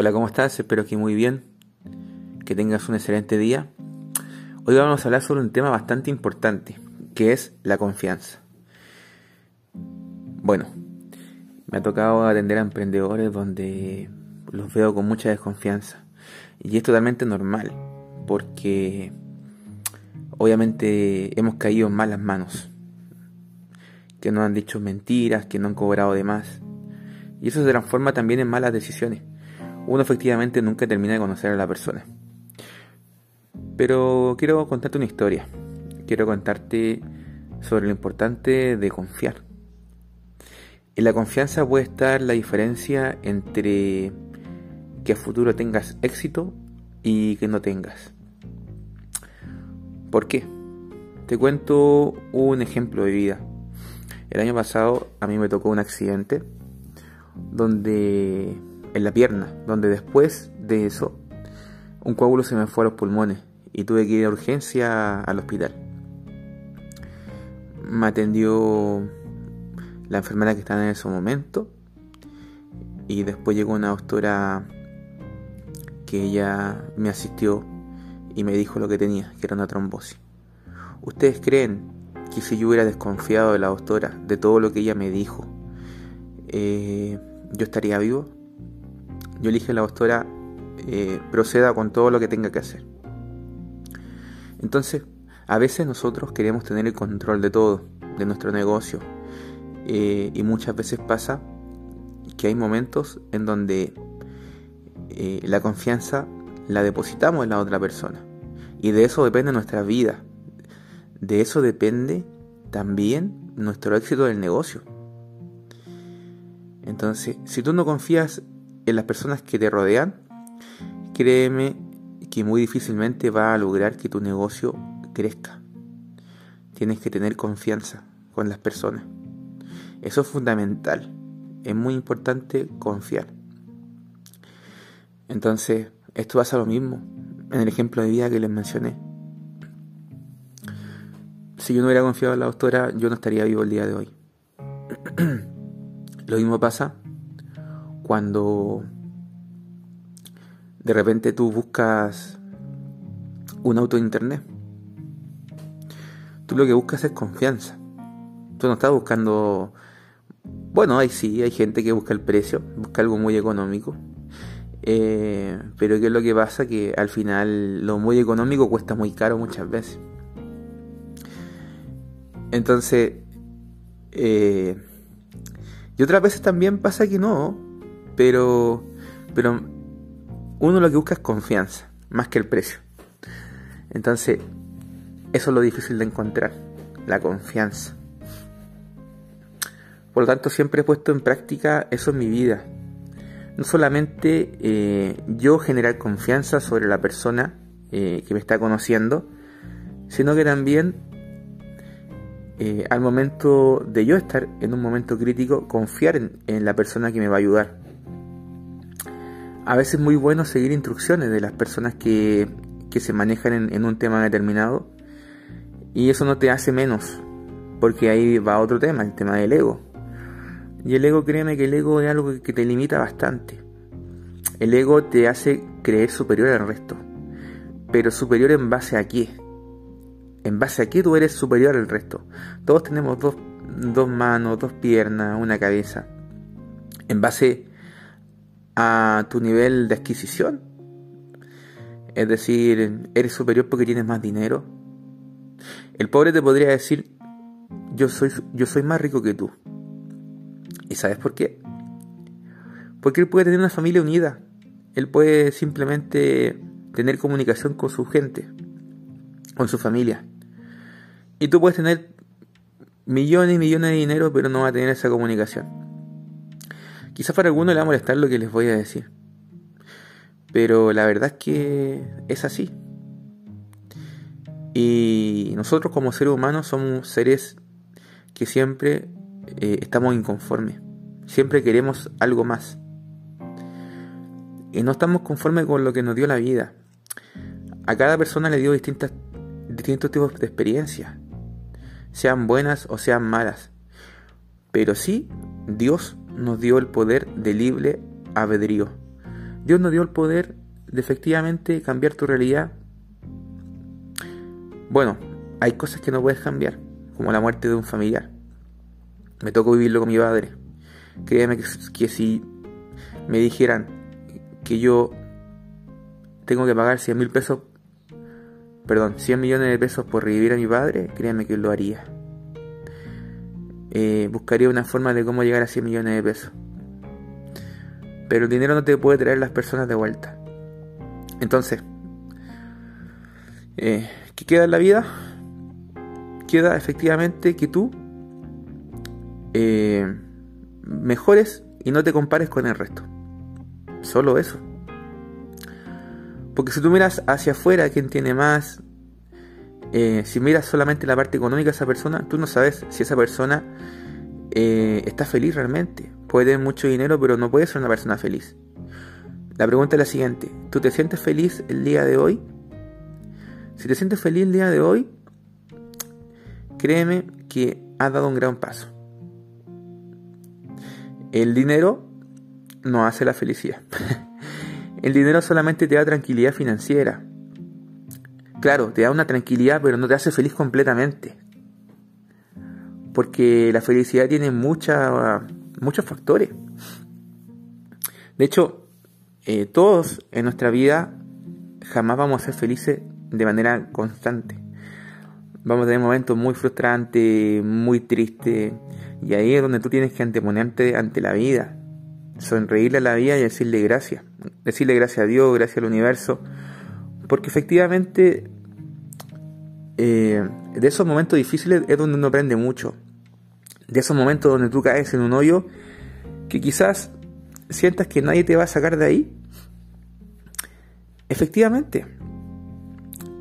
Hola, ¿cómo estás? Espero que muy bien, que tengas un excelente día. Hoy vamos a hablar sobre un tema bastante importante, que es la confianza. Bueno, me ha tocado atender a emprendedores donde los veo con mucha desconfianza. Y es totalmente normal, porque obviamente hemos caído en malas manos. Que nos han dicho mentiras, que no han cobrado de más. Y eso se transforma también en malas decisiones uno efectivamente nunca termina de conocer a la persona. Pero quiero contarte una historia. Quiero contarte sobre lo importante de confiar. En la confianza puede estar la diferencia entre que a futuro tengas éxito y que no tengas. ¿Por qué? Te cuento un ejemplo de vida. El año pasado a mí me tocó un accidente donde en la pierna, donde después de eso un coágulo se me fue a los pulmones y tuve que ir a urgencia al hospital. Me atendió la enfermera que estaba en ese momento y después llegó una doctora que ella me asistió y me dijo lo que tenía, que era una trombosis. ¿Ustedes creen que si yo hubiera desconfiado de la doctora, de todo lo que ella me dijo, eh, yo estaría vivo? Yo elige a la doctora eh, proceda con todo lo que tenga que hacer. Entonces, a veces nosotros queremos tener el control de todo, de nuestro negocio, eh, y muchas veces pasa que hay momentos en donde eh, la confianza la depositamos en la otra persona. Y de eso depende nuestra vida. De eso depende también nuestro éxito del negocio. Entonces, si tú no confías en las personas que te rodean, créeme que muy difícilmente va a lograr que tu negocio crezca. Tienes que tener confianza con las personas. Eso es fundamental. Es muy importante confiar. Entonces, esto pasa lo mismo en el ejemplo de vida que les mencioné. Si yo no hubiera confiado en la doctora, yo no estaría vivo el día de hoy. lo mismo pasa cuando de repente tú buscas un auto en internet. Tú lo que buscas es confianza. Tú no estás buscando... Bueno, ahí sí, hay gente que busca el precio, busca algo muy económico. Eh, pero ¿qué es lo que pasa? Que al final lo muy económico cuesta muy caro muchas veces. Entonces, eh, y otras veces también pasa que no, pero, pero uno lo que busca es confianza, más que el precio. Entonces, eso es lo difícil de encontrar, la confianza. Por lo tanto, siempre he puesto en práctica eso en mi vida. No solamente eh, yo generar confianza sobre la persona eh, que me está conociendo, sino que también eh, al momento de yo estar en un momento crítico, confiar en la persona que me va a ayudar a veces es muy bueno seguir instrucciones de las personas que, se manejan en, un tema determinado y eso no te hace menos, porque ahí va otro tema, el tema del ego. Y el ego, créeme que el ego es algo que te limita bastante. El ego te hace creer superior al resto, pero superior en base a qué. En base a qué tú eres superior al resto. Todos tenemos dos, dos manos, dos piernas, una cabeza. En base a tu nivel de adquisición. Es decir, eres superior porque tienes más dinero. El pobre te podría decir, yo soy, yo soy más rico que tú. ¿Y sabes por qué? Porque él puede tener una familia unida. Él puede simplemente tener comunicación con su gente, con su familia. Y tú puedes tener millones y millones de dinero, pero no va a tener esa comunicación. Quizás para algunos le va a molestar lo que les voy a decir. Pero la verdad es que es así. Y nosotros como seres humanos somos seres que siempre eh, estamos inconformes. Siempre queremos algo más. Y no estamos conformes con lo que nos dio la vida. A cada persona le dio distintas, distintos tipos de experiencias. Sean buenas o sean malas. Pero sí, Dios nos dio el poder de libre albedrío. Dios nos dio el poder de efectivamente cambiar tu realidad. Bueno, hay cosas que no puedes cambiar, como la muerte de un familiar. Me tocó vivirlo con mi padre. Créeme que, si me dijeran que yo tengo que pagar 100 mil pesos, perdón, 100 millones de pesos por revivir a mi padre, créeme que lo haría. Eh, buscaría una forma de cómo llegar a 100 millones de pesos. Pero el dinero no te puede traer las personas de vuelta. Entonces, eh, ¿qué queda en la vida? Queda efectivamente que tú eh, mejores y no te compares con el resto. Solo eso. Porque si tú miras hacia afuera quién tiene más, eh, si miras solamente la parte económica de esa persona, tú no sabes si esa persona está feliz realmente. Puede tener mucho dinero, pero no puede ser una persona feliz. La pregunta es la siguiente, ¿tú te sientes feliz el día de hoy? Si te sientes feliz el día de hoy, créeme que has dado un gran paso. El dinero no hace la felicidad. el dinero solamente te da tranquilidad financiera. Claro, te da una tranquilidad, pero no te hace feliz completamente. Porque la felicidad tiene mucha, muchos factores. De hecho, eh, todos en nuestra vida jamás vamos a ser felices de manera constante. Vamos a tener momentos muy frustrantes, muy tristes, y ahí es donde tú tienes que anteponerte ante la vida, sonreírle a la vida y decirle gracias, decirle gracias a Dios, gracias al universo, porque efectivamente eh, de esos momentos difíciles es donde uno aprende mucho, de esos momentos donde tú caes en un hoyo que quizás sientas que nadie te va a sacar de ahí, efectivamente,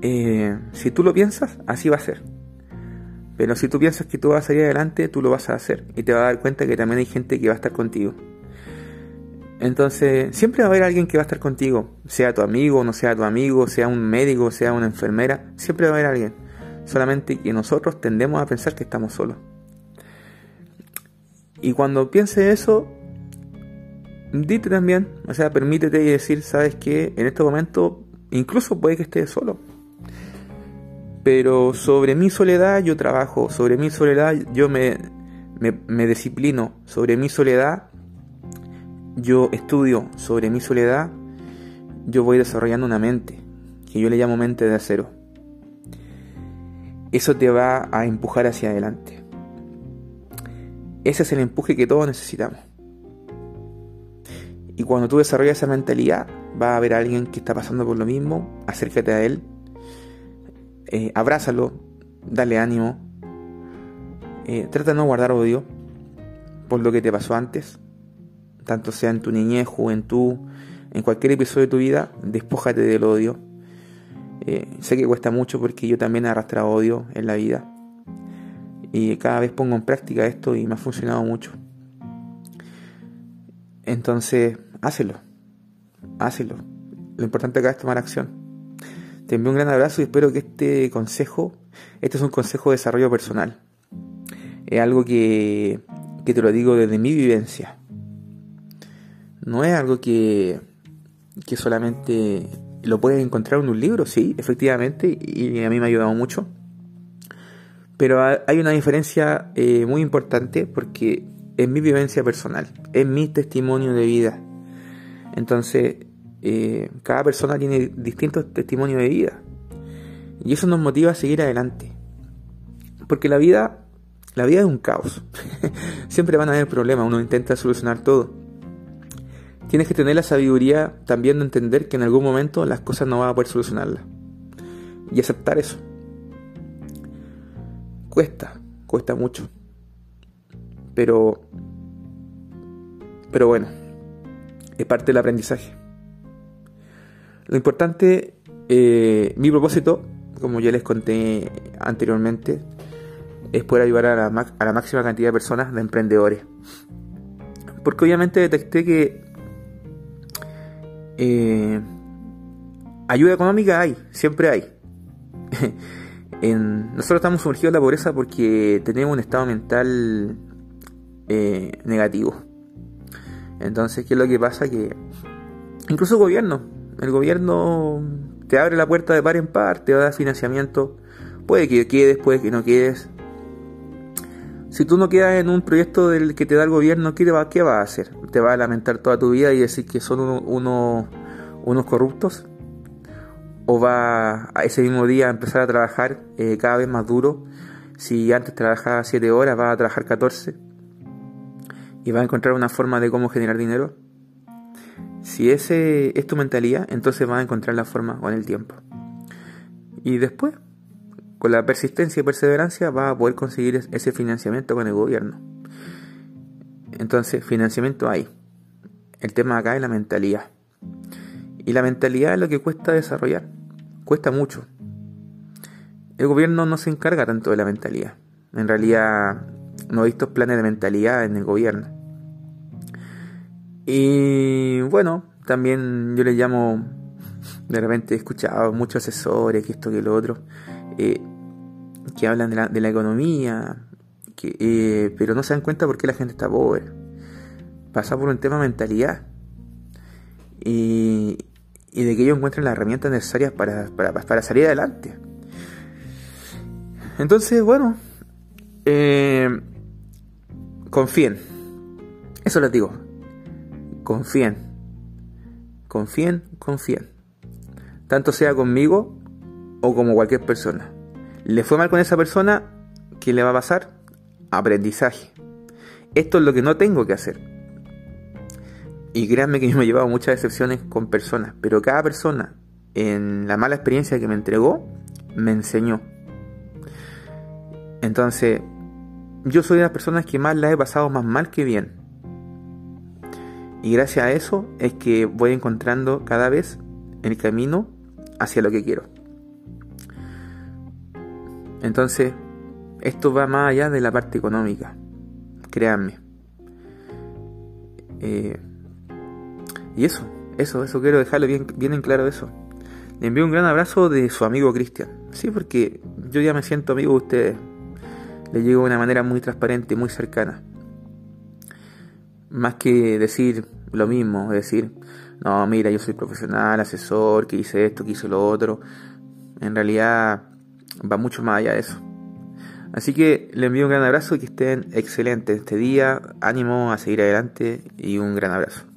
eh, si tú lo piensas, así va a ser. Pero si tú piensas que tú vas a salir adelante, tú lo vas a hacer. Y te vas a dar cuenta que también hay gente que va a estar contigo. Entonces, siempre va a haber alguien que va a estar contigo. Sea tu amigo, no sea tu amigo, sea un médico, sea una enfermera. Siempre va a haber alguien. Solamente que nosotros tendemos a pensar que estamos solos. Y cuando pienses eso, dite también, o sea, permítete decir, sabes que en este momento incluso puede que estés solo. Pero sobre mi soledad yo trabajo, sobre mi soledad yo me, me, disciplino, sobre mi soledad yo estudio, sobre mi soledad yo voy desarrollando una mente, que yo le llamo mente de acero. Eso te va a empujar hacia adelante. Ese es el empuje que todos necesitamos. Y cuando tú desarrollas esa mentalidad, va a haber alguien que está pasando por lo mismo, acércate a él, eh, abrázalo, dale ánimo, eh, trata de no guardar odio por lo que te pasó antes, tanto sea en tu niñez, juventud, en cualquier episodio de tu vida, despójate del odio. Eh, sé que cuesta mucho porque yo también he arrastrado odio en la vida. Y cada vez pongo en práctica esto y me ha funcionado mucho. Entonces, hácelo. Hácelo. Lo importante acá es tomar acción. Te envío un gran abrazo y espero que este consejo, este es un consejo de desarrollo personal. Es algo que, que te lo digo desde mi vivencia. No es algo que, que solamente lo puedes encontrar en un libro, sí, efectivamente, y a mí me ha ayudado mucho. Pero hay una diferencia eh, muy importante porque es mi vivencia personal, es mi testimonio de vida. Entonces, eh, cada persona tiene distintos testimonios de vida. Y eso nos motiva a seguir adelante. Porque la vida, la vida es un caos. Siempre van a haber problemas, uno intenta solucionar todo. Tienes que tener la sabiduría también de entender que en algún momento las cosas no van a poder solucionarlas. Y aceptar eso. Cuesta, cuesta mucho. Pero, pero bueno, es parte del aprendizaje. Lo importante, eh, mi propósito, como ya les conté anteriormente, es poder ayudar a la máxima cantidad de personas, de emprendedores. Porque obviamente detecté que eh, ayuda económica hay, siempre hay. en, nosotros estamos sumergidos en la pobreza porque tenemos un estado mental eh, negativo. Entonces, ¿qué es lo que pasa? Que Incluso el gobierno. El gobierno te abre la puerta de par en par, te va a dar financiamiento. Puede que quedes, puede que no quedes. Si tú no quedas en un proyecto del que te da el gobierno, ¿qué, va, qué vas a hacer? ¿Te vas a lamentar toda tu vida y decir que son unos corruptos? ¿O va a ese mismo día a empezar a trabajar eh, cada vez más duro? Si antes trabajaba 7 horas, vas a trabajar 14 y vas a encontrar una forma de cómo generar dinero. Si ese es tu mentalidad, entonces vas a encontrar la forma con el tiempo. Y después, con la persistencia y perseverancia, vas a poder conseguir ese financiamiento con el gobierno. Entonces, financiamiento hay. El tema acá es la mentalidad. Y la mentalidad es lo que cuesta desarrollar. Cuesta mucho. El gobierno no se encarga tanto de la mentalidad. En realidad, no he visto planes de mentalidad en el gobierno. Y bueno, también yo le llamo, de repente he escuchado muchos asesores, que esto, que lo otro, eh, que hablan de la, de la economía, que, eh, pero no se dan cuenta por qué la gente está pobre. Pasa por un tema de mentalidad. Y, y de que ellos encuentren las herramientas necesarias para, para, salir adelante. Entonces, bueno, eh, confíen. Eso les digo, confíen. Confíen, confíen. Tanto sea conmigo o como cualquier persona. Le fue mal con esa persona, ¿qué le va a pasar? Aprendizaje. Esto es lo que no tengo que hacer. Y créanme que yo me he llevado muchas decepciones con personas, pero cada persona en la mala experiencia que me entregó me enseñó. Entonces, yo soy de las personas que más la he pasado más mal que bien. Y gracias a eso es que voy encontrando cada vez el camino hacia lo que quiero. Entonces, esto va más allá de la parte económica. Créanme. Eh, y eso, eso, eso quiero dejarlo bien, bien en claro eso. Le envío un gran abrazo de su amigo Cristian. Sí, porque yo ya me siento amigo de ustedes. Le llego de una manera muy transparente, muy cercana más que decir lo mismo, decir, no, mira, yo soy profesional, asesor, que hice esto, que hice lo otro, en realidad va mucho más allá de eso. Así que le envío un gran abrazo y que estén excelentes este día, ánimo a seguir adelante y un gran abrazo.